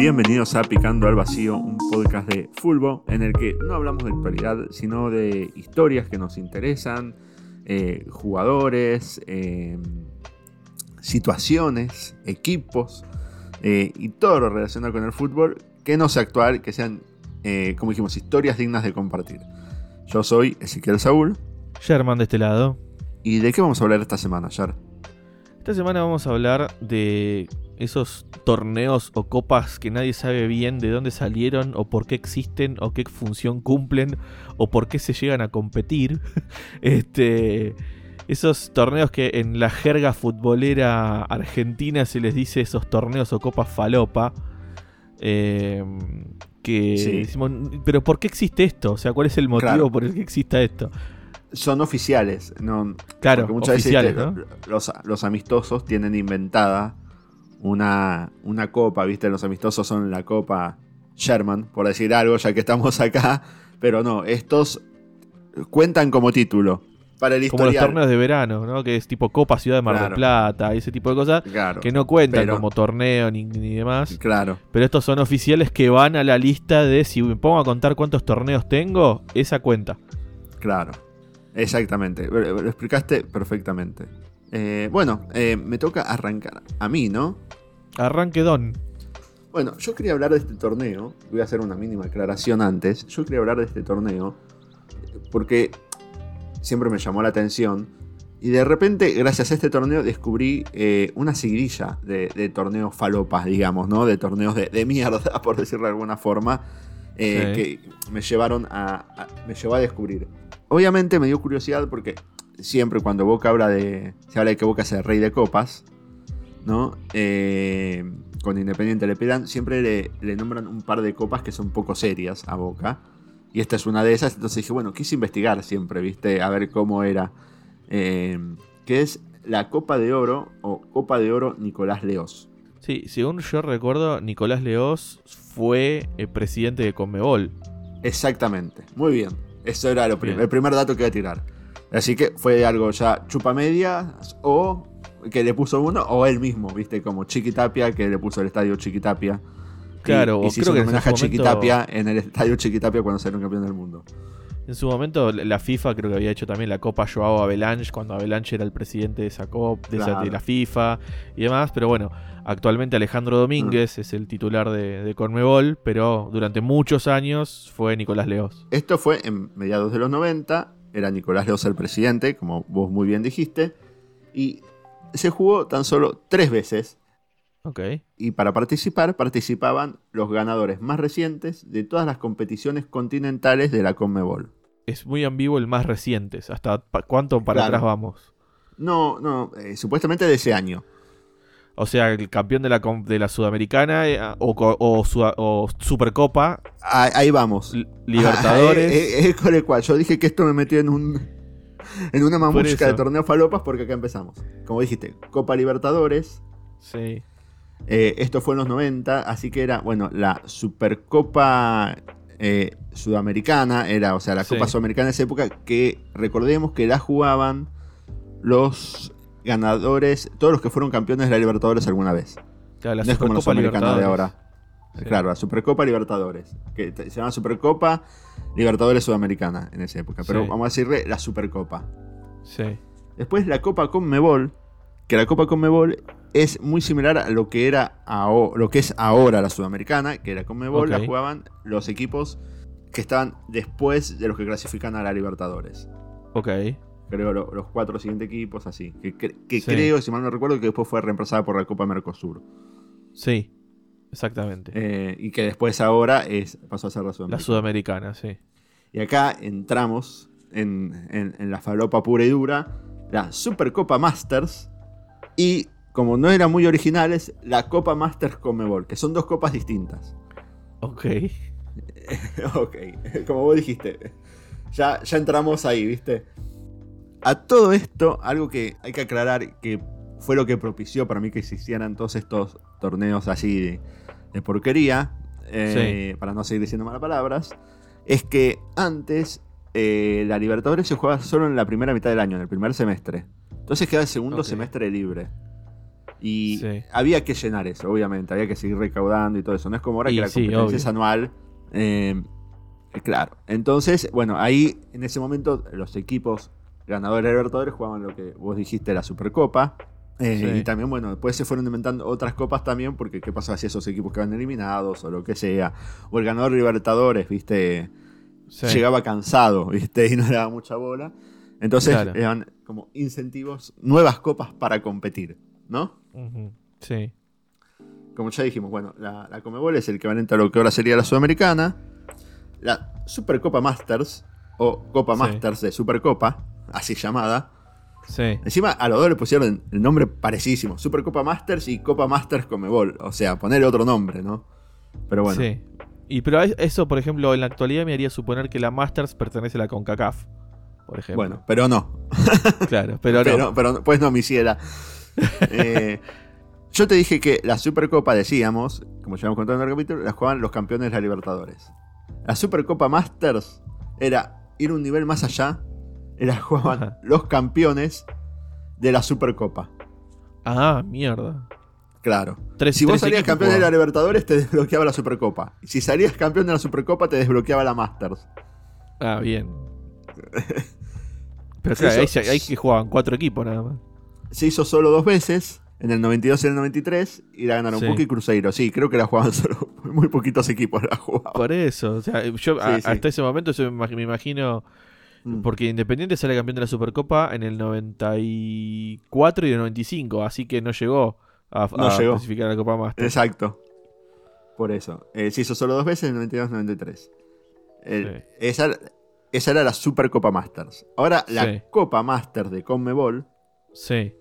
Bienvenidos a Picando al Vacío, un podcast de fútbol en el que no hablamos de actualidad, sino de historias que nos interesan, eh, jugadores, eh, situaciones, equipos eh, y todo lo relacionado con el fútbol que no sea actual, que sean, como dijimos, historias dignas de compartir. Yo soy Ezequiel Saúl. Sherman de este lado. ¿Y de qué vamos a hablar esta semana, Yer? Esta semana vamos a hablar de esos torneos o copas que nadie sabe bien de dónde salieron o por qué existen o qué función cumplen o por qué se llegan a competir. este, esos torneos que en la jerga futbolera argentina se les dice esos torneos o copas falopa. Eh, que decimos, pero ¿por qué existe esto? O sea, ¿cuál es el motivo por el que exista esto? Son oficiales, no. Claro, muchas oficiales, veces los, los, amistosos tienen inventada una, una copa, ¿viste? Los amistosos son la copa Sherman, por decir algo, ya que estamos acá. Pero no, estos cuentan como título. Para el como los torneos de verano, ¿no? Que es tipo Copa Ciudad de Mar del Plata, ese tipo de cosas. que no cuentan como torneo ni, ni, demás. Claro. Pero estos son oficiales que van a la lista de si me pongo a contar cuántos torneos tengo, esa cuenta. Claro. Exactamente. Lo explicaste perfectamente. Eh, bueno, eh, me toca arrancar a mí, ¿no? Arranque Don. Bueno, yo quería hablar de este torneo. Voy a hacer una mínima aclaración antes. Yo quería hablar de este torneo porque siempre me llamó la atención. Y de repente, gracias a este torneo, descubrí eh, una seguidilla de, torneos falopas, digamos, ¿no? De torneos de, mierda, por decirlo de alguna forma, que me llevaron a, me llevó a descubrir. Obviamente me dio curiosidad porque siempre cuando Boca habla de. Se habla de que Boca es el rey de copas, ¿no? Eh, con Independiente le pedan, siempre le, nombran un par de copas que son poco serias a Boca. Y esta es una de esas. Entonces dije, bueno, quise investigar siempre, ¿viste? A ver cómo era. Eh, que es la Copa de Oro o Copa de Oro Nicolás Leos. Sí, según yo recuerdo, Nicolás Leos fue el presidente de Conmebol. Exactamente, muy bien. Eso era lo el primer dato que iba a tirar. Así que fue algo ya chupa media o que le puso uno o él mismo, viste, como Chiquitapia que le puso el estadio Chiquitapia. Claro, y, y creo que homenaje a Chiquitapia en el estadio Chiquitapia cuando salió campeón del mundo. En su momento la FIFA creo que había hecho también la Copa Joao Avalanche cuando Avalanche era el presidente de esa Copa, de, la FIFA y demás, pero bueno, actualmente Alejandro Domínguez mm. es el titular de, de, Conmebol, pero durante muchos años fue Nicolás Leos. Esto fue en mediados de los 90 era Nicolás Leos el presidente, como vos muy bien dijiste, y se jugó tan solo tres veces. Ok. Y para participar participaban los ganadores más recientes de todas las competiciones continentales de la Conmebol. Es muy ambiguo el más recientes. ¿Hasta cuánto para atrás vamos? No, no, eh, supuestamente de ese año. O sea, el campeón de la, de la Sudamericana eh, o, Supercopa. Ahí, vamos. Libertadores. es, con el cual yo dije que esto me metió en un en una mamusca de torneo falopas porque acá empezamos. Como dijiste, Copa Libertadores. Sí. Eh, esto fue en los 90, así que era, bueno, la Supercopa eh, Sudamericana, era, o sea, la Copa Sudamericana de esa época, que recordemos que la jugaban los ganadores, todos los que fueron campeones de la Libertadores alguna vez. Claro, la no es como la Sudamericana de ahora. Claro, la Supercopa Libertadores. Que se llama Supercopa Libertadores Sudamericana en esa época. Pero vamos a decirle la Supercopa. Sí. Después la Copa Conmebol. Que la Copa Conmebol es muy similar a lo que era lo que es ahora la Sudamericana. Que la Conmebol la jugaban los equipos que estaban después de los que clasifican a la Libertadores. Ok creo, los cuatro siguientes equipos, así. Que, creo, si mal no recuerdo, que después fue reemplazada por la Copa Mercosur. Sí, exactamente. Eh, y que después ahora es, pasó a ser la Sudamericana. La Sudamericana, sí. Y acá entramos en, la falopa pura y dura, la Supercopa Masters y, como no eran muy originales, la Copa Masters Comebol, que son dos copas distintas. Ok. ok, como vos dijiste. Ya, ya entramos ahí, ¿viste? A todo esto, algo que hay que aclarar que fue lo que propició para mí que se hicieran todos estos torneos así de, porquería, eh, para no seguir diciendo malas palabras, es que antes eh, la Libertadores se jugaba solo en la primera mitad del año, en el primer semestre. Entonces queda el segundo semestre libre. Y Sí. había que llenar eso, obviamente, había que seguir recaudando y todo eso. No es como ahora Y que la sí, competencia obvio. es anual. Eh, claro. Entonces, bueno, ahí en ese momento los equipos ganadores de Libertadores jugaban lo que vos dijiste, la Supercopa. Eh, Sí. Y también, bueno, después se fueron inventando otras copas también, porque qué pasaba si esos equipos quedaban eliminados o lo que sea. O el ganador Libertadores, viste, Sí. llegaba cansado, viste, y no le daba mucha bola. Entonces Claro. eran como incentivos, nuevas copas para competir, ¿no? Sí. Como ya dijimos, bueno, la, la Comebol es el equivalente a lo que ahora sería la Sudamericana. La Supercopa Masters, o Copa Sí. Masters de Supercopa, así llamada. Sí. Encima a los dos le pusieron el nombre parecísimo, Supercopa Masters y Copa Masters Comebol. O sea, ponerle otro nombre, ¿no? Pero bueno, Sí. Y pero es- eso, por ejemplo, en la actualidad me haría suponer que la Masters pertenece a la CONCACAF. Por ejemplo. bueno, pero no. claro, pero, no. pero, pero pues no me hiciera. Eh, yo te dije que la Supercopa, decíamos, como ya hemos contado en el capítulo, la jugaban los campeones de la Libertadores. La Supercopa Masters era ir un nivel más allá, era jugaban los campeones de la Supercopa. Ah, mierda. Claro. Tres, Si vos tres salías campeón de la. Libertadores, te desbloqueaba la Supercopa. Y si salías campeón de la Supercopa, te desbloqueaba la Masters. Ah, bien. Pero claro, ahí, ahí que jugaban cuatro equipos nada más. Se hizo solo dos veces, en el 92 y en el 93, y la ganaron Sí. Y Cruzeiro. Sí, creo que la jugaban solo. Muy poquitos equipos la jugaban. Por eso, o sea, yo Sí, a- sí. hasta ese momento yo me imagino, Mm. porque Independiente sale campeón de la Supercopa en el 94 y el 95, así que no llegó a, No a llegó. clasificar a la Copa Master. Exacto. Por eso. Eh, se hizo solo dos veces, en el 92 y el 93. El- Sí. esa, esa era la Supercopa Masters. Ahora, la Sí. Copa Masters de Conmebol, Sí.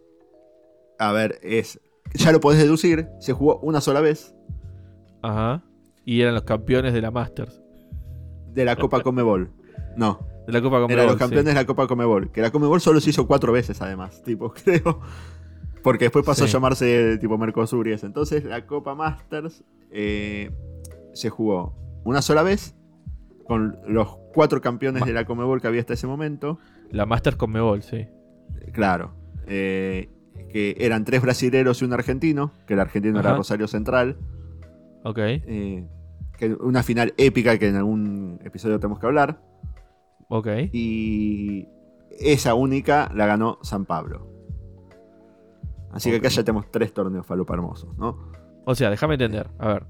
a ver, es. Ya lo podés deducir, se jugó una sola vez Ajá. Y eran los campeones de la Masters. de la Copa Conmebol. No, De la Copa eran Conmebol, los sí. campeones de la Copa Conmebol. Que la Conmebol solo se hizo cuatro veces, además, tipo, creo. Porque después pasó Sí. a llamarse tipo Mercosur y eso. Entonces, la Copa Masters eh, se jugó una sola vez con los cuatro campeones Ma- de la Conmebol que había hasta ese momento. La Masters Conmebol, sí. Claro. eh, que eran tres brasileros y un argentino. Que el argentino era. Rosario Central. Ok. eh, que una final épica que en algún episodio tenemos que hablar. Ok. Y esa única la ganó San Pablo. Así que acá ya tenemos tres torneos falopa hermosos, ¿no? O sea, déjame entender. A ver.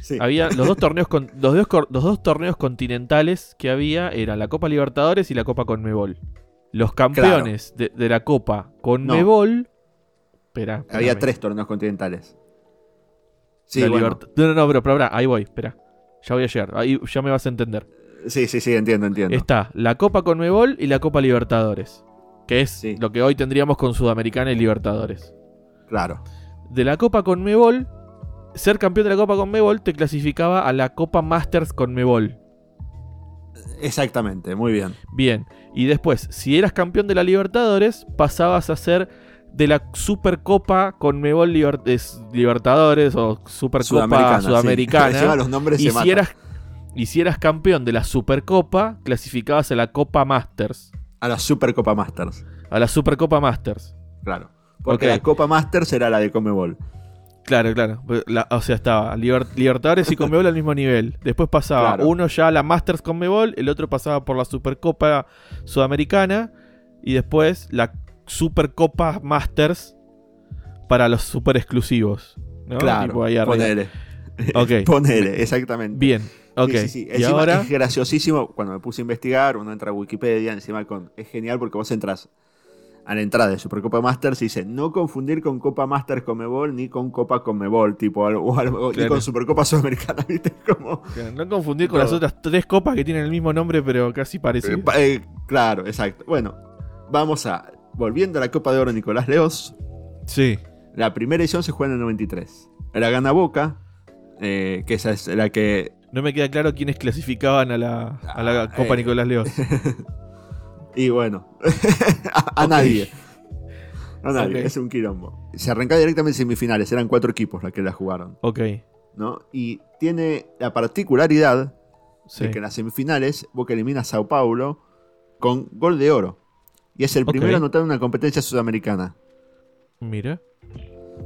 Sí. Había los dos torneos con, los, dos, cor- los dos torneos continentales que había eran la Copa Libertadores y la Copa Conmebol. Los campeones de, de la Copa Conmebol. Espera. Había tres torneos continentales. Sí, bueno. No, no, no, pero, pero pará, ahí voy, espera. Ya voy a llegar, ahí ya me vas a entender. Sí, sí, sí, entiendo, entiendo. Está la Copa Conmebol y la Copa Libertadores. Que es Sí. lo que hoy tendríamos con Sudamericana y Libertadores. Claro. De la Copa Conmebol, ser campeón de la Copa Conmebol te clasificaba a la Copa Masters Conmebol. Exactamente, muy bien. Bien, y después, si eras campeón de la Libertadores, pasabas a ser de la Supercopa Conmebol Liber- es Libertadores o Supercopa Sudamericana. sí. Los nombres y, se si eras, y si eras campeón de la Supercopa, clasificabas a la Copa Masters. A la Supercopa Masters. A la Supercopa Masters. Claro. Porque la Copa Masters era la de Comebol. Claro, claro. La- o sea, estaba Liber- Libertadores y Conmebol al mismo nivel. Después pasaba Claro. uno ya a la Masters Conmebol, el otro pasaba por la Supercopa Sudamericana y después la Supercopa Masters para los super exclusivos. ¿no? Claro. Ponele. Ponele, exactamente. Bien, ok. Sí, sí, sí. Y Encima ahora, es graciosísimo cuando me puse a investigar, uno entra a Wikipedia, encima con, es genial porque vos entras a la entrada de Supercopa Masters y dice no confundir con Copa Masters Comebol ni con Copa Conmebol, tipo algo, algo- ni con Supercopa Sudamericana, ¿viste? Como, no confundir con las otras tres copas que tienen el mismo nombre, pero casi eh, parecidas. pa- eh, claro, exacto. Bueno, vamos a, volviendo a la Copa de Oro Nicolás Leos, Sí. la primera edición se juega en el 93. La gana Boca, eh, que esa es la que No me queda claro quiénes clasificaban a la, a la Ah, Copa eh. Nicolás León. Y bueno, a, a nadie. A nadie, es un quilombo. Se arrancaba directamente en semifinales, eran cuatro equipos los que la jugaron, Ok. ¿no? Y tiene la particularidad Sí. de que en las semifinales Boca elimina a Sao Paulo con gol de oro. Y es el primero anotado en una competencia sudamericana. Mira.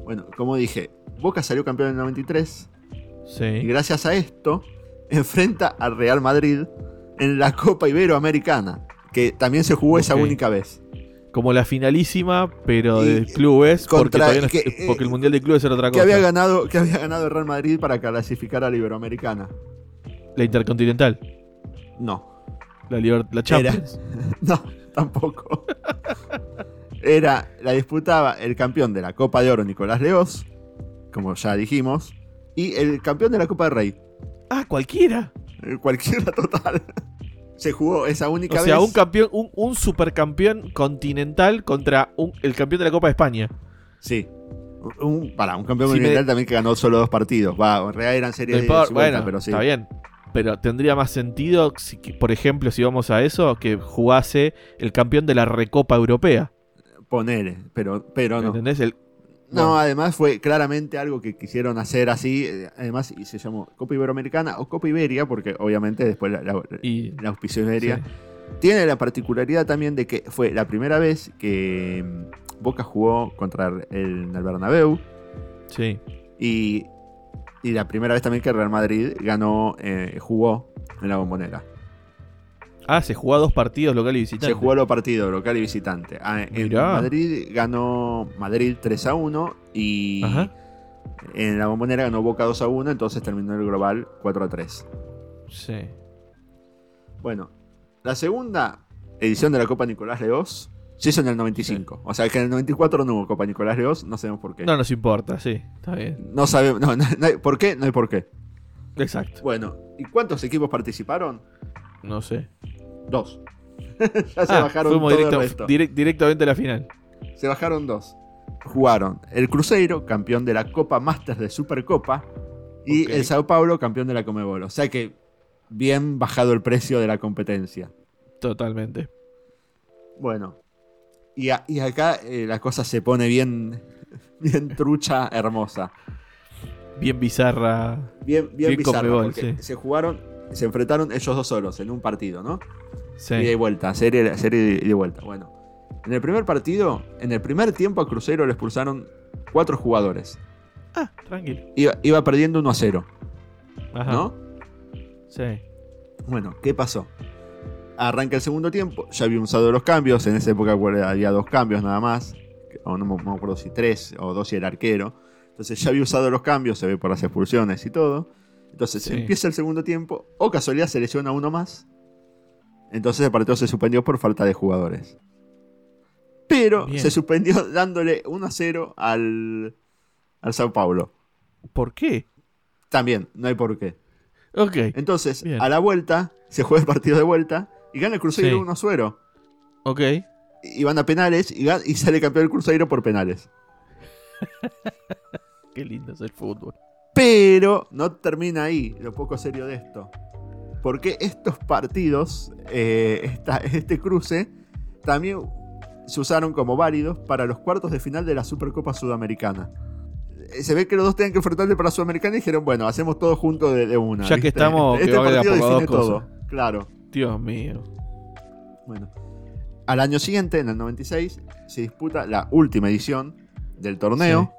Bueno, como dije, Boca salió campeón en el 93 y Sí. gracias a esto enfrenta al Real Madrid en la Copa Iberoamericana, que también se jugó esa única vez. Como la finalísima, pero Y- de clubes, porque, contra- todavía no- que- eh, porque el Mundial de Clubes era otra Que cosa. había, ganado, que había ganado el Real Madrid para clasificar a la Iberoamericana. La Intercontinental, No, la, Liber- la Champions. no, tampoco. Era, la disputaba el campeón de la Copa de Oro, Nicolás Leos, como ya dijimos, y el campeón de la Copa de Rey. Ah, cualquiera. Eh, Cualquiera total. Se jugó esa única O sea, vez. un campeón, un, un supercampeón continental contra un- el campeón de la Copa de España. Sí. Un, para, un campeón Si me- mundial también que ganó solo dos partidos. Va, en realidad eran No series de importa, bueno, pero sí. está bien. Pero tendría más sentido, si, por ejemplo, si vamos a eso, que jugase el campeón de la Recopa Europea. Ponele, pero, pero no. ¿Entendés? El, No, Bueno. además fue claramente algo que quisieron hacer así. eh, Además, y se llamó Copa Iberoamericana o Copa Iberia, porque obviamente después la, la, y, la auspició Iberia. sí. Tiene la particularidad también de que fue la primera vez que mm, Boca jugó contra el, el Bernabéu sí. y, y la primera vez también que Real Madrid ganó, eh, jugó en la bombonera. Ah, se jugó a dos partidos local y visitante. Se jugó los partidos local y visitante. Ah, En. Madrid ganó Madrid 3 a 1 y Ajá. en la bombonera ganó Boca 2 a 1, entonces terminó el global 4 a 3. Sí. Bueno, la segunda edición de la Copa Nicolás Leos se hizo en el 95. O sea que en el 94 no hubo Copa Nicolás Leos, no sabemos por qué. No nos importa, sí. Está bien. No sabemos, no, no, no hay- ¿por qué? No hay por qué. Exacto. Bueno, ¿y cuántos equipos participaron? No sé. Dos. ya se Ah, bajaron fuimos todo directo- el resto. direct- directamente a la final. Se bajaron dos. Jugaron el Cruzeiro, campeón de la Copa Masters de Supercopa, y el Sao Paulo, campeón de la Comebol. O sea que bien bajado el precio de la competencia. Totalmente. Bueno, y, a- y acá eh, la cosa se pone bien, bien trucha, hermosa. Bien bizarra. Bien, bien, Bien bizarra, Conmebol, porque sí. se jugaron, se enfrentaron ellos dos solos en un partido, ¿no? Sí. Ida y vuelta, serie, serie de vuelta. Bueno, en el primer partido, en el primer tiempo a Cruzeiro le expulsaron cuatro jugadores. Ah, tranquilo. Iba, iba perdiendo 1 a 0, Ajá. ¿no? Sí. Bueno, ¿qué pasó? Arranca el segundo tiempo, ya había usado los cambios, en esa época había dos cambios nada más, o no me no me acuerdo si tres o dos y el arquero. Entonces ya había usado los cambios, se ve por las expulsiones y todo. Entonces Sí. empieza el segundo tiempo, o casualidad se lesiona uno más. Entonces el partido se suspendió por falta de jugadores. Pero Bien. se suspendió dándole 1 a 0 al, al Sao Paulo. ¿Por qué? También, no hay por qué. Ok. Entonces, Bien. a la vuelta, se juega el partido de vuelta y gana el Cruzeiro Sí. 1 a 0. Ok. Y van a penales y, y sale campeón el Cruzeiro por penales. Qué lindo es el fútbol. Pero no termina ahí lo poco serio de esto. Porque estos partidos, eh, esta- este cruce, también se usaron como válidos para los cuartos de final de la Supercopa Sudamericana. Eh, Se ve que los dos tenían que enfrentarse para la Sudamericana y dijeron, bueno, hacemos todo junto de, de una. Ya que estamos, que este partido define todo. Claro. Dios mío. Bueno, al año siguiente, en el 96, se disputa la última edición del torneo.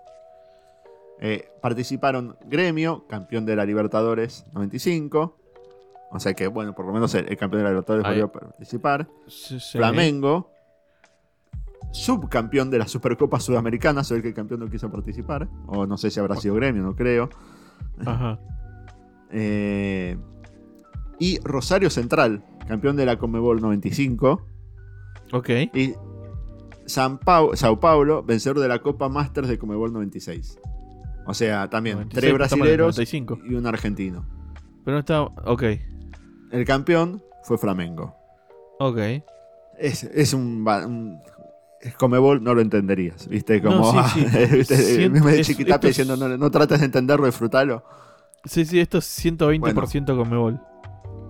Eh, participaron Gremio, campeón de la Libertadores 95. O sea que, bueno, por lo menos el, el campeón de la Libertadores Ahí. volvió a participar. Sí, sí. Flamengo, subcampeón de la Supercopa Sudamericana, se ve que el campeón no quiso participar. O no sé si habrá sido Gremio, no creo. Ajá. Eh, y Rosario Central, campeón de la Conmebol 95. Ok. Y San Pau- Sao Paulo, vencedor de la Copa Masters de Comebol 96. O sea, también 96, tres brasileros 95. y un argentino. Pero no está. Ok. El campeón fue Flamengo. Ok. Es, es un, un- Comebol no lo entenderías, ¿viste? Como No, sí, sí. ¿viste? Siento- Mismo de es- chiquitape esto es- diciendo no, no trates de entenderlo, disfrutalo. Sí, sí, esto es 120% con Mebol.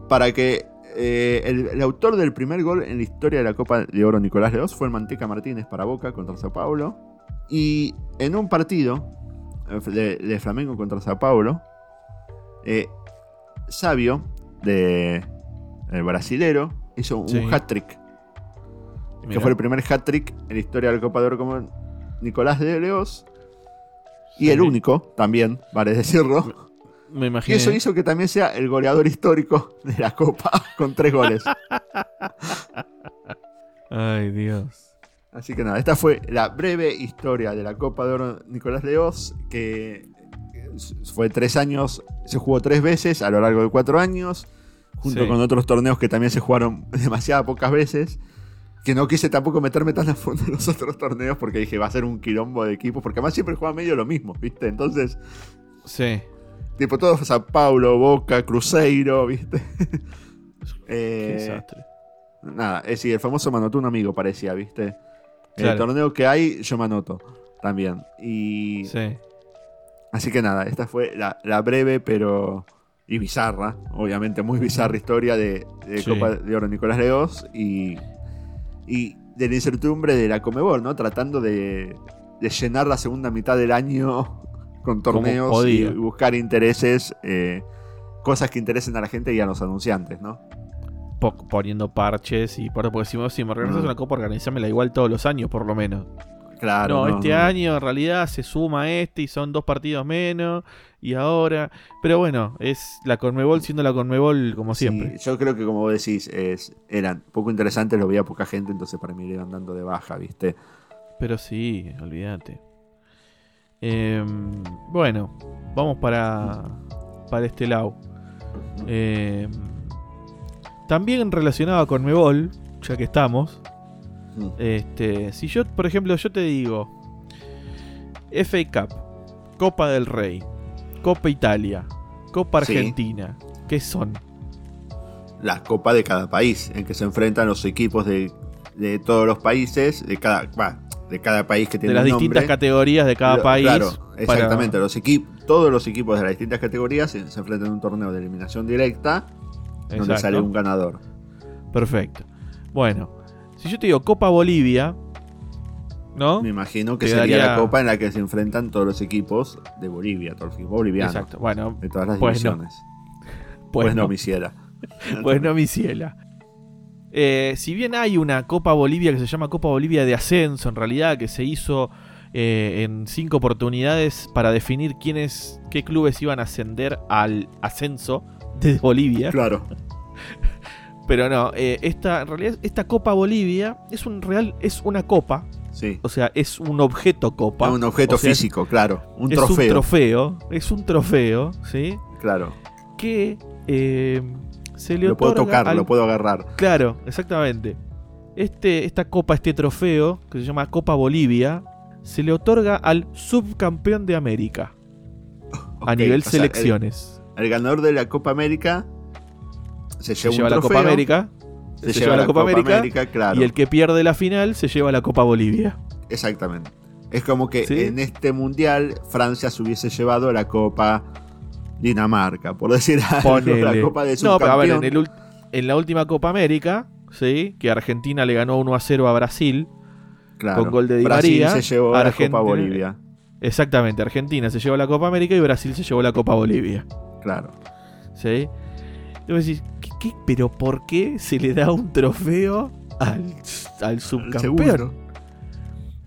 Para que eh, el, el autor del primer gol en la historia de la Copa de Oro Nicolás Leos fue el Manteca Martínez para Boca contra Sao Paulo. Y en un partido de, de Flamengo contra Sao Paulo, eh, Sabio, de el brasilero, hizo un Sí. hat-trick. Que fue el primer hat-trick en la historia de la Copa de Oro como Nicolás de Leos. Y el único, también, vale decirlo. Me Y imagino. eso hizo que también sea el goleador histórico de la Copa, con tres goles. Ay, Dios. Así que nada, esta fue la breve historia de la Copa de Oro Nicolás de Oz, que fue tres años, se jugó tres veces a lo largo de cuatro años, junto Sí. con otros torneos que también se jugaron demasiadas pocas veces. Que no quise tampoco meterme tan a fondo en los otros torneos porque dije va a ser un quilombo de equipos, porque además siempre juega medio lo mismo, ¿viste? Entonces, Sí. tipo todos Sao Paulo, Boca, Cruzeiro, ¿viste? Qué Eh, desastre. Nada, es decir, el famoso manotó un amigo parecía, ¿viste? El torneo que hay, yo me anoto también. Y Sí. así que nada, esta fue la, la breve pero y bizarra, obviamente muy bizarra historia de, de Sí. Copa de Oro Nicolás Leos y, y de la incertidumbre de la Comebol, ¿no? Tratando de, de llenar la segunda mitad del año con torneos y buscar intereses, eh, cosas que interesen a la gente y a los anunciantes, ¿no? Po- poniendo parches y por porque si, me- si me Mm. una copa, organizámela igual todos los años, por lo menos. Claro. no, este año en realidad se suma este y son dos partidos menos. Y ahora. Pero bueno, es la Conmebol siendo la Conmebol como Sí, siempre. yo creo que como vos decís, es, eran poco interesantes, lo veía poca gente, entonces para mí le iban dando de baja, ¿viste? Pero sí, olvídate. Em, bueno, vamos para, para este lado. Em, también relacionado con Mebol, ya que estamos. Mm. Este, si yo, por ejemplo, yo te digo FA Cup, Copa del Rey, Copa Italia, Copa Sí. Argentina, ¿qué son? La copa de cada país, en que se enfrentan los equipos de, de todos los países, de cada, va, de cada país que De tiene las un nombre. distintas categorías de cada país. Claro, para- exactamente. Los todos los equipos de las distintas categorías se, se enfrentan en un torneo de eliminación directa donde sale un ganador. Perfecto. Bueno, si yo te digo Copa Bolivia, ¿no? Me imagino que sería la copa en la que se enfrentan todos los equipos de Bolivia, todos los equipos bolivianos. Exacto. Bueno, De todas las Pues no. divisiones. pues, Pues no, no, mi ciela. pues no, mi ciela. Eh, si bien hay una Copa Bolivia que se llama Copa Bolivia de Ascenso, en realidad, que se hizo eh, en cinco oportunidades para definir quiénes, qué clubes iban a ascender al ascenso de Bolivia. Claro. Pero no, eh, esta, en realidad, esta Copa Bolivia es un real, es una copa, Sí. o sea, es un objeto copa. Es un objeto O sea, es- físico, claro. Un es trofeo. un trofeo, es un trofeo, ¿sí? Claro. Que eh, se le Lo puedo tocar, al- lo puedo agarrar. Claro, exactamente. Este, esta copa, este trofeo, que se llama Copa Bolivia, se le otorga al subcampeón de América a nivel sea, selecciones. El, el ganador de la Copa América se se lleva, lleva un la Copa América. Se, lleva, la Copa, América, claro. Y el que pierde la final se lleva la Copa Bolivia. Exactamente. Es como que ¿Sí? en este mundial Francia se hubiese llevado la Copa Dinamarca, por decir algo, la Copa de no, pero a ver, en, el la última Copa América, ¿sí? que Argentina le ganó 1 a 0 a Brasil. Claro. con gol de Di Brasil María, se llevó la Argentina- Copa Bolivia. Exactamente, Argentina se llevó la Copa América y Brasil se llevó la Copa Bolivia. Claro. ¿Sí? Y vos decís, ¿qué, qué? pero por qué se le da un trofeo al, subcampeón?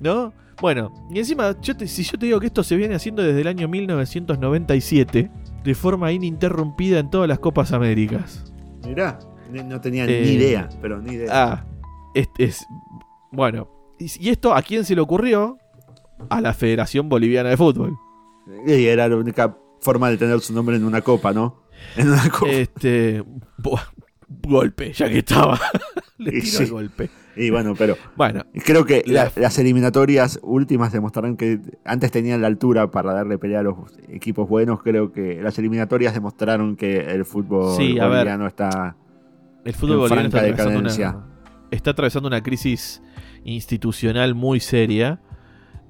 ¿No? Bueno, y encima, yo te- si yo te digo que esto se viene haciendo desde el año 1997, de forma ininterrumpida en todas las Copas Américas. Mirá, no tenía Eh, ni idea, pero ni idea. Ah, este es. Bueno, y, y esto a quién se le ocurrió? A la Federación Boliviana de Fútbol. Y era la única forma de tener su nombre en una copa, ¿no? En una copa. Este. buah, golpe, ya que estaba. le Y tiró sí. el golpe. Y bueno, pero Bueno, creo que La- la- las eliminatorias últimas demostraron que antes tenían la altura para darle pelea a los equipos buenos. Creo que las eliminatorias demostraron que el fútbol Sí, ver. boliviano está el fútbol en boliviano está atravesando, una, está atravesando una crisis institucional muy seria.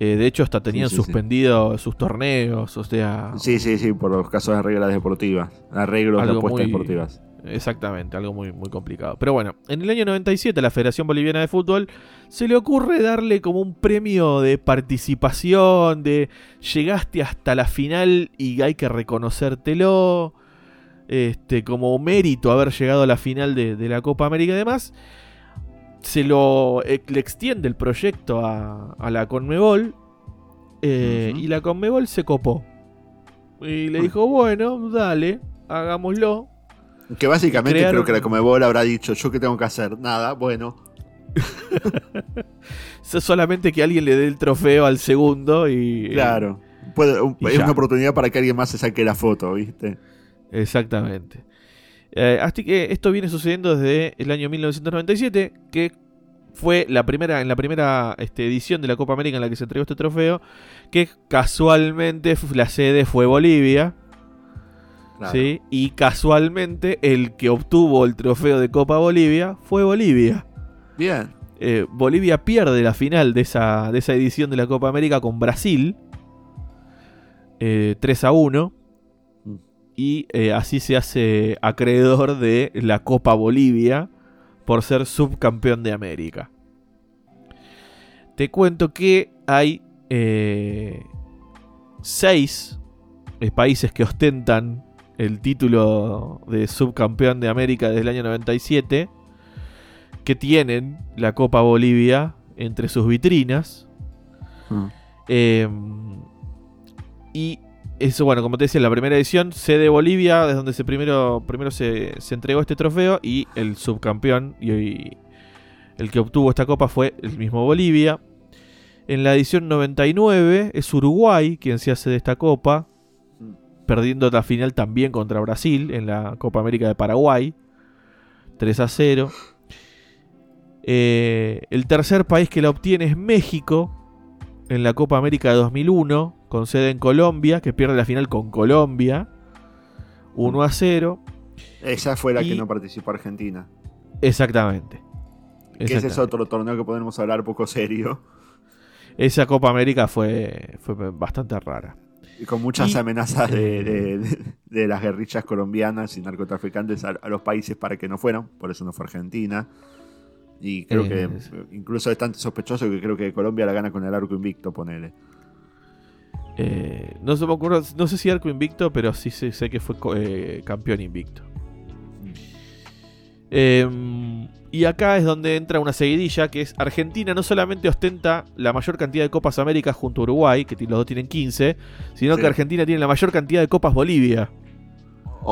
Eh, de hecho, hasta tenían sí, sí. suspendido sus torneos. O sea, Sí, sí, sí, por los casos de reglas deportivas, arreglos de apuestas muy- deportivas. Exactamente, algo muy, muy complicado. Pero bueno, en el año 97 a la Federación Boliviana de Fútbol se le ocurre darle como un premio de participación, de llegaste hasta la final y hay que reconocértelo, este, como mérito haber llegado a la final de, de la Copa América y demás. Se lo eh, le extiende el proyecto a, a la Conmebol Eh. Y la Conmebol se copó. Y le dijo, bueno, dale, hagámoslo. Que básicamente Crearon- creo que la Comebol habrá dicho, ¿yo qué tengo que hacer? Nada, bueno. So- Solamente que alguien le dé el trofeo al segundo y... Claro. Puede- un- y es ya. una oportunidad para que alguien más se saque la foto, ¿viste? Exactamente. Eh, así que esto viene sucediendo desde el año 1997, que fue la primera, en la primera este, edición de la Copa América en la que se entregó este trofeo, que casualmente la sede fue Bolivia, Claro. ¿sí? y casualmente el que obtuvo el trofeo de Copa Bolivia fue Bolivia. Bien. Eh, Bolivia pierde la final de esa, de esa edición de la Copa América con Brasil. eh, 3 a 1. Y eh, así se hace acreedor de la Copa Bolivia por ser subcampeón de América. Te cuento que hay eh, seis eh, países que ostentan el título de subcampeón de América desde el año 97 que tienen la Copa Bolivia entre sus vitrinas. Mm. Eh, y eso, bueno, como te decía, la primera edición, sede Bolivia, desde donde se primero, primero se, se entregó este trofeo, y el subcampeón y, el que obtuvo esta copa fue el mismo Bolivia. En la edición 99 es Uruguay quien se hace de esta copa, perdiendo la final también contra Brasil en la Copa América de Paraguay, 3 a 0. Eh, el tercer país que la obtiene es México, en la Copa América de 2001, con sede en Colombia, que pierde la final con Colombia, 1 a 0. Esa fue la Y- que no participó Argentina. Exactamente. Que ese es otro torneo que podemos hablar poco serio. Esa Copa América fue, fue bastante rara. Y con muchas Y- amenazas de, de- de- de las guerrillas colombianas y narcotraficantes a, a los países para que no fueran. Por eso no fue Argentina. Y creo Eh, que incluso es tan sospechoso que creo que Colombia la gana con el arco invicto, ponele. Eh, no, se me ocurre- no sé si arco invicto, pero sí sé, sé que fue eh, campeón invicto. Eh, y acá es donde entra una seguidilla que es Argentina no solamente ostenta la mayor cantidad de Copas Américas junto a Uruguay, que los dos tienen 15, sino Sí. que Argentina tiene la mayor cantidad de Copas Bolivia.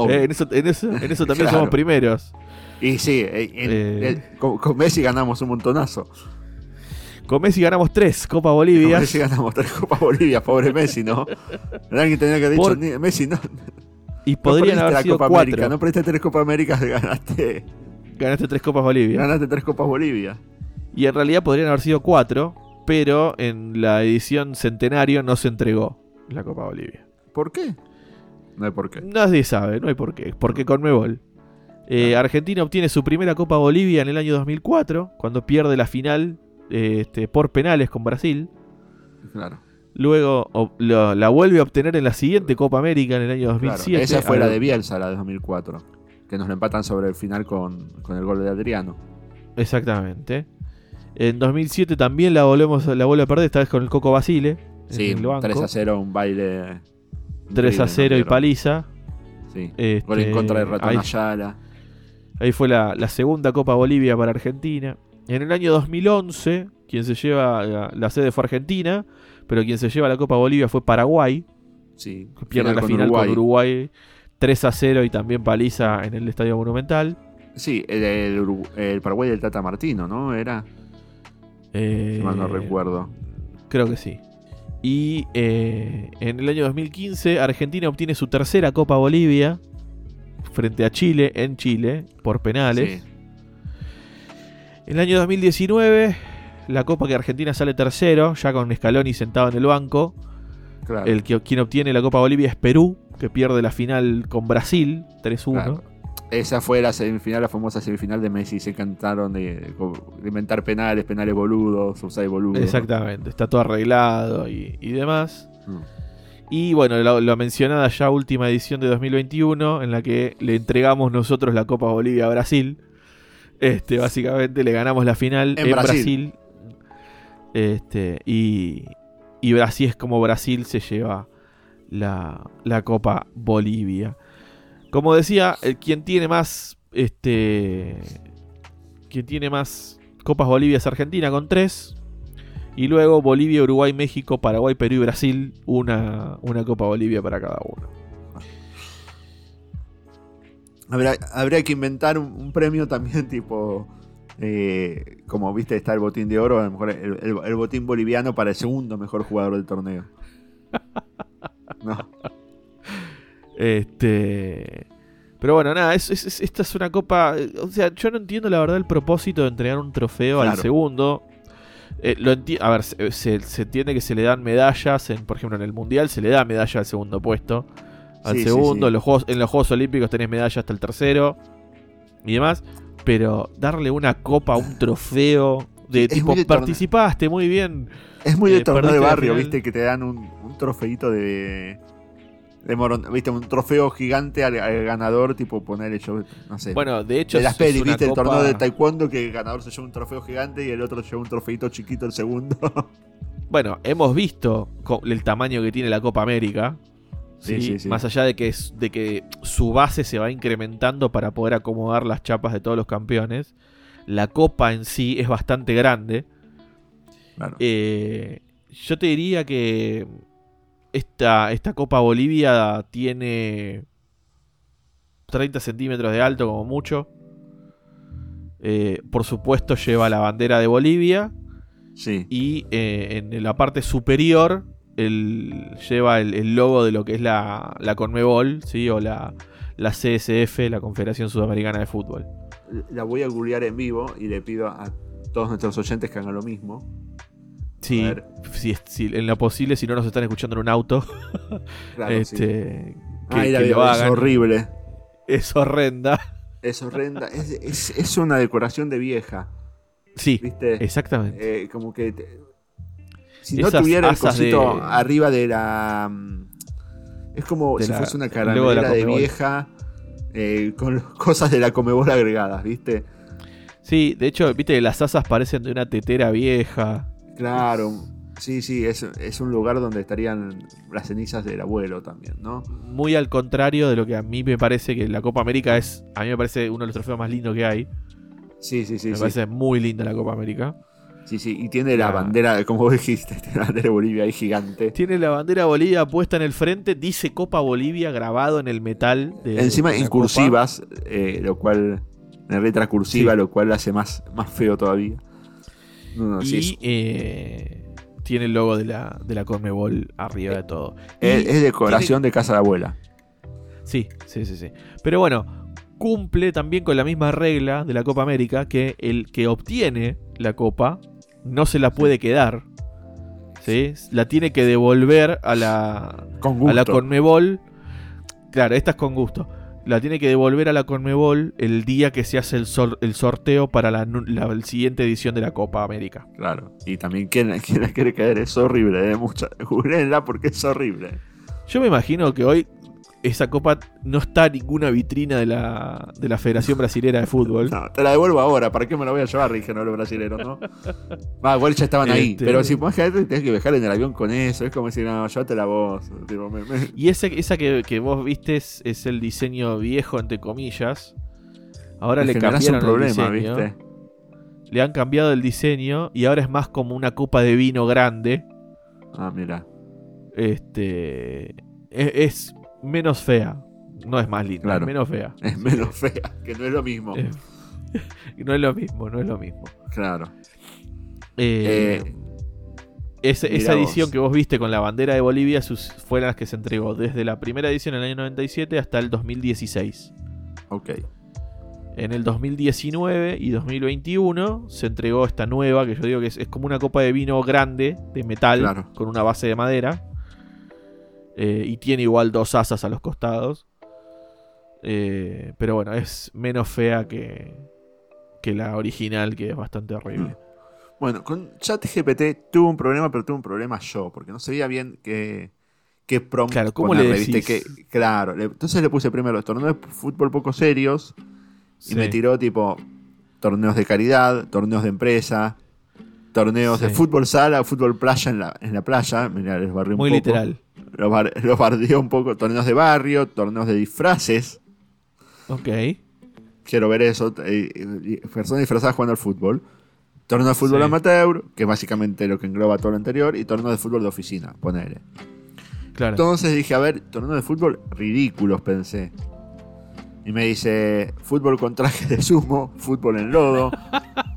Eh, en, eso, en, eso, en eso también Claro. somos primeros. y sí, en- eh. con Messi ganamos un montonazo. Con Messi ganamos 3 Copas Con Bolivia. Messi ganamos tres Copas Bolivia, pobre Messi, ¿no? Alguien tenía que haber dicho, Por- "Ni- Messi, no, Y podrían haber la sido Copa 4. América, no perdiste tres Copas Américas, ganaste, Ganaste 3 Copas Bolivia. ganaste tres Copas Bolivia. Y en realidad podrían haber sido 4, pero en la edición centenario no se entregó la Copa Bolivia. ¿Por qué? No hay por qué. Nadie sabe, no hay por qué. Porque Conmebol. Eh, Argentina obtiene su primera Copa Bolivia en el año 2004, cuando pierde la final este, por penales con Brasil. Claro. Luego o- lo- la vuelve a obtener en la siguiente Copa América en el año Claro, 2007. Esa fue la de Bielsa, la de 2004. Que nos la empatan sobre el final con, con el gol de Adriano. Exactamente. En 2007 también la volvemos la vuelve a perder, esta vez con el Coco Basile. Sí, el banco. 3 a 0, un baile. 3 a increíble, 0 y paliza. Sí. Este, Gol en contra de Ratón ahí, Ayala. ahí fue la, la segunda Copa Bolivia para Argentina. En el año 2011, quien se lleva la, la sede fue Argentina, pero quien se lleva la Copa Bolivia fue Paraguay, Sí. pierde la con final Uruguay. con Uruguay 3 a 0 y también paliza en el Estadio Monumental. Sí, el, el Urugu- el Paraguay del Tata Martino, ¿no? Era. Eh, Si mal no recuerdo. Creo que sí. Y eh, en el año 2015 Argentina obtiene su tercera Copa Bolivia frente a Chile en Chile por penales. Sí. En el año 2019 la Copa que Argentina sale tercero, ya con Scaloni sentado en el banco. Claro. El que quien obtiene la Copa Bolivia es Perú, que pierde la final con Brasil 3-1. Claro. Esa fue la semifinal, la famosa semifinal de Messi. Se encantaron de, de inventar penales, penales boludos, offside boludos. Exactamente, está todo arreglado y, y demás. Mm. Y bueno, la, la mencionada ya última edición de 2021, en la que le entregamos nosotros la Copa Bolivia a Brasil. Este, básicamente le ganamos la final En en, Brasil. Brasil. Este, y, y así es como Brasil se lleva la, la Copa Bolivia. Como decía, el, quien tiene más. Este. Quien tiene más Copas Bolivia es Argentina con tres. Y luego Bolivia, Uruguay, México, Paraguay, Perú y Brasil, una, una Copa Bolivia para cada uno. Habría, habría que inventar un, un premio también tipo... eh, como viste está el botín de oro, a lo mejor el, el- el botín boliviano para el segundo mejor jugador del torneo. No, Este. Pero bueno, nada, es, es- es- esta es una copa. O sea, yo no entiendo la verdad el propósito de entregar un trofeo al segundo. Eh, lo enti- a ver, se, se- se entiende que se le dan medallas. En, por ejemplo, en el mundial se le da medalla al segundo puesto. Al Sí, segundo, sí. En, los juegos, en los Juegos Olímpicos tenés medalla hasta el tercero y demás. Pero darle una copa, un trofeo de tipo, muy de torneo. participaste muy bien. Es muy de Eh, torneo de barrio, viste, que te dan un, un trofeito de. de morón, viste, un trofeo gigante al, al ganador, tipo ponerle yo, no sé. Bueno, de hecho, de las pelis, viste, el torneo de taekwondo que el ganador se lleva un trofeo gigante y el otro lleva un trofeito chiquito el segundo. Bueno, hemos visto el tamaño que tiene la Copa América. Sí, ¿sí? sí, sí. Más allá de que, es- de que su base se va incrementando para poder acomodar las chapas de todos los campeones. La copa en sí es bastante grande. Claro. Eh, yo te diría que esta, esta Copa Bolivia tiene 30 centímetros de alto como mucho. Eh, por supuesto lleva la bandera de Bolivia sí. y eh, en la parte superior el- lleva el, el logo de lo que es la, la Conmebol, ¿sí? o la, la CSF, la Confederación Sudamericana de Fútbol. La voy a googlear en vivo y le pido a todos nuestros oyentes que hagan lo mismo. Sí, si, es- si- en lo posible, si no nos están escuchando en un auto, Claro, sí. este, que, la lo es hagan. horrible. Es horrenda. Es horrenda. Es, es- es una decoración de vieja, Sí, ¿viste? exactamente. Eh, como que. te- si no Esas tuviera el cosito de- arriba de la. mm, Es como De si la- fuese una de caramela de, vieja. eh, con cosas de la Comebol agregadas, ¿viste? Sí, de hecho, viste que las asas parecen de una tetera vieja. Claro. Sí, sí, es, es un lugar donde estarían las cenizas del abuelo también, ¿no? Muy al contrario de lo que a mí me parece que la Copa América es. A mí me parece uno de los trofeos más lindos que hay. Sí, sí, sí. me sí. parece muy linda la Copa América. Sí, sí, y tiene la Ah. bandera, como vos dijiste, tiene la bandera de Bolivia ahí gigante. Tiene la bandera Bolivia puesta en el frente, dice Copa Bolivia grabado en el metal. De, Encima de en cursivas, eh, lo cual, en letra cursiva, Sí. lo cual hace más, más feo todavía. No, no, sí, y eh, tiene el logo de la, de la Conmebol arriba de todo. Y es- es decoración de casa de abuela. Sí, sí, sí, sí. Pero bueno, cumple también con la misma regla de la Copa América que el que obtiene la copa no se la puede quedar. ¿sí? La tiene que devolver a la, Con a la Conmebol. Claro, esta es con gusto. La tiene que devolver a la Conmebol el día que se hace el, sor- el sorteo para la, la siguiente edición de la Copa América. Claro. Y también quien, quien la quiere caer es horrible, ¿eh? Mucha, porque es horrible. Yo me imagino que hoy esa copa no está en ninguna vitrina de la, de la Federación Brasilera de Fútbol. No, te la devuelvo ahora, ¿para qué me la voy a llevar? Dijeron los brasileños, ¿no? Va, igual ya estaban ahí. Este- Pero si imagínate, tenés que viajar en el avión con eso. Es como decir, no, llévatela vos. Tipo, me- me- Y ese, esa que, que vos viste es, es el diseño viejo, entre comillas. Ahora le generás cambiaron un problema, el diseño. ¿viste? Le han cambiado el diseño y ahora es más como una copa de vino grande. Ah, mira. Este. Es, es menos fea. No es más linda, Claro. es menos fea. Es menos fea, que no es lo mismo. Eh, no es lo mismo, no es lo mismo. Claro. Eh, Eh, esa vos. edición que vos viste con la bandera de Bolivia sus, fue las que se entregó desde la primera edición en el año 97 hasta el 2016. ok. En el 2019 y 2021 se entregó esta nueva, que yo digo que es, es como una copa de vino grande, de metal, Claro. con una base de madera. Eh, y tiene igual dos asas a los costados. Eh, pero bueno, es menos fea que, que la original, que es bastante horrible. Bueno, con ChatGPT tuvo un problema, pero tuvo un problema yo, porque no sabía bien qué, qué prompt Claro, ¿cómo ponerle, le ¿viste? decís? Que- claro, le- entonces le puse primero los torneos de fútbol poco serios y Sí. me tiró tipo torneos de caridad, torneos de empresa, torneos de fútbol sala, fútbol playa en la, en la playa, mirá, les barrió un Muy poco. literal. Los, bar- bardeó un poco, torneos de barrio, torneos de disfraces, Ok. quiero ver eso, eh, eh, personas disfrazadas jugando al fútbol. Torneo de fútbol Sí. amateur, que es básicamente lo que engloba todo lo anterior, y torneo de fútbol de oficina, ponele. Claro. Entonces dije, a ver, torneo de fútbol ridículos, pensé. Y me dice, fútbol con traje de sumo, fútbol en lodo,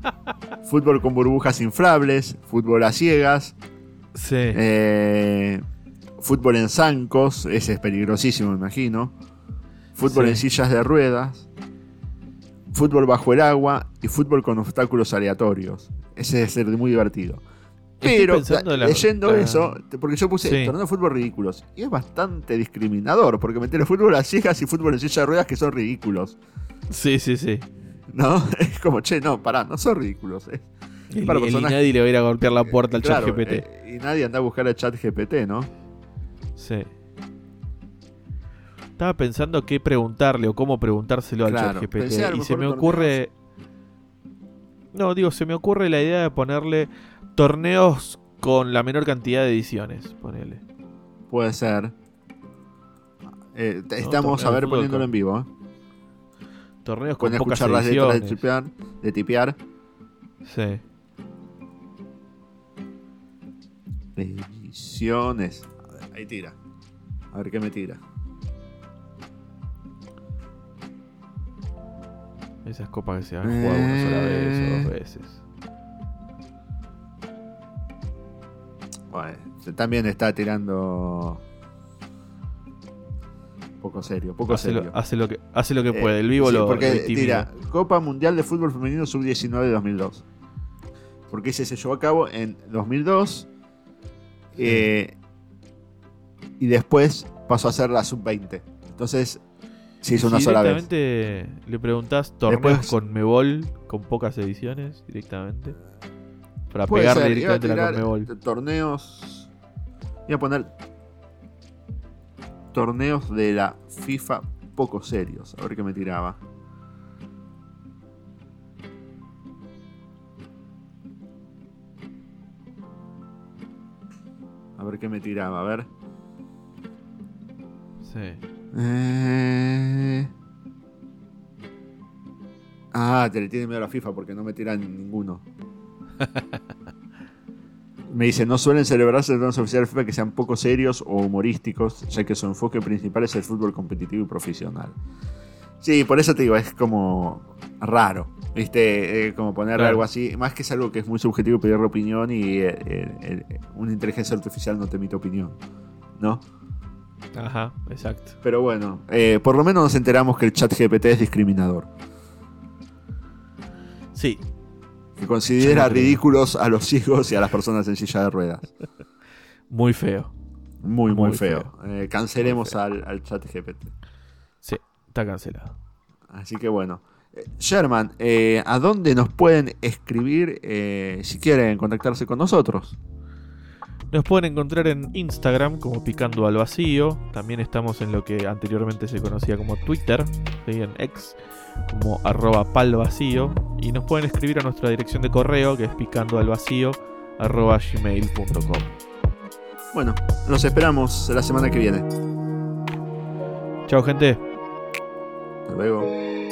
fútbol con burbujas inflables, fútbol a ciegas, sí. eh, fútbol en zancos, ese es peligrosísimo, me imagino. Fútbol Sí. en sillas de ruedas, fútbol bajo el agua y fútbol con obstáculos aleatorios. Ese debe ser muy divertido. Pero pensando la- la- leyendo la- eso, porque yo puse Sí. torneo de fútbol ridículos, y es bastante discriminador, porque meter fútbol a ciegas y fútbol en silla de ruedas que son ridículos. Sí, sí, sí. ¿No? Es como, che, no, pará, no son ridículos. eh. Y, Para y personas- nadie le va a ir a golpear la puerta al Claro, chat GPT. eh, y nadie anda a buscar el chat GPT, ¿no? Sí. Estaba pensando qué preguntarle o cómo preguntárselo Claro, al chat pensé a lo GPT. Y se me ocurre. No, digo, se me ocurre la idea de ponerle torneos con la menor cantidad de ediciones. Ponele. Puede ser. Eh, No, estamos a ver poniéndolo con- en vivo. ¿eh? Torneos con Pueden pocas escuchar las letras de tipear, de tipear. Sí. Ediciones. Ahí tira. A ver qué me tira. Esas copas que se han jugado una sola vez o dos Eh. veces. Bueno, se- también está tirando. Poco serio, poco Hace serio. lo, hace lo que, hace lo que Eh, puede. El vivo sí, lo Porque lo tira Copa Mundial de Fútbol Femenino Sub-19 de 2002. Porque ese se llevó a cabo en 2002. eh, y después pasó a ser la Sub-20. Entonces se hizo una Si sola vez. directamente le preguntás torneos Después- con Mebol con pocas ediciones directamente. Para pegarle ser, directamente a la Conmebol. torneos. Voy a poner torneos de la FIFA poco serios. A ver qué me tiraba. A ver qué me tiraba, a ver. Sí. Eh... Ah, te le tiene miedo a la FIFA porque no me tiran ninguno. me dice, no suelen celebrarse torneos oficiales de FIFA que sean poco serios o humorísticos, ya que su enfoque principal es el fútbol competitivo y profesional. Sí, por eso te digo, es como raro, ¿viste? Eh, como ponerle Claro. algo así, más que es algo que es muy subjetivo pedirle opinión y eh, eh, eh, una inteligencia artificial no te emite opinión, ¿no? Ajá, exacto. Pero bueno, eh, por lo menos nos enteramos que el chat GPT es discriminador. Sí, Que considera ridículos a los ciegos y a las personas en silla de ruedas. muy feo. Muy, muy, Muy feo. Eh, cancelemos Muy feo. Al, al chat GPT. Sí, está cancelado. Así que bueno. Eh, Sherman, eh, ¿a dónde nos pueden escribir si quieren contactarse con nosotros? Nos pueden encontrar en Instagram como Picando al Vacío. También estamos en lo que anteriormente se conocía como Twitter, ¿sí? en X, como arroba palvacío. Y nos pueden escribir a nuestra dirección de correo que es picandoalvacío arroba gmail.com. Bueno, los esperamos la semana que viene. Chao gente. Hasta luego.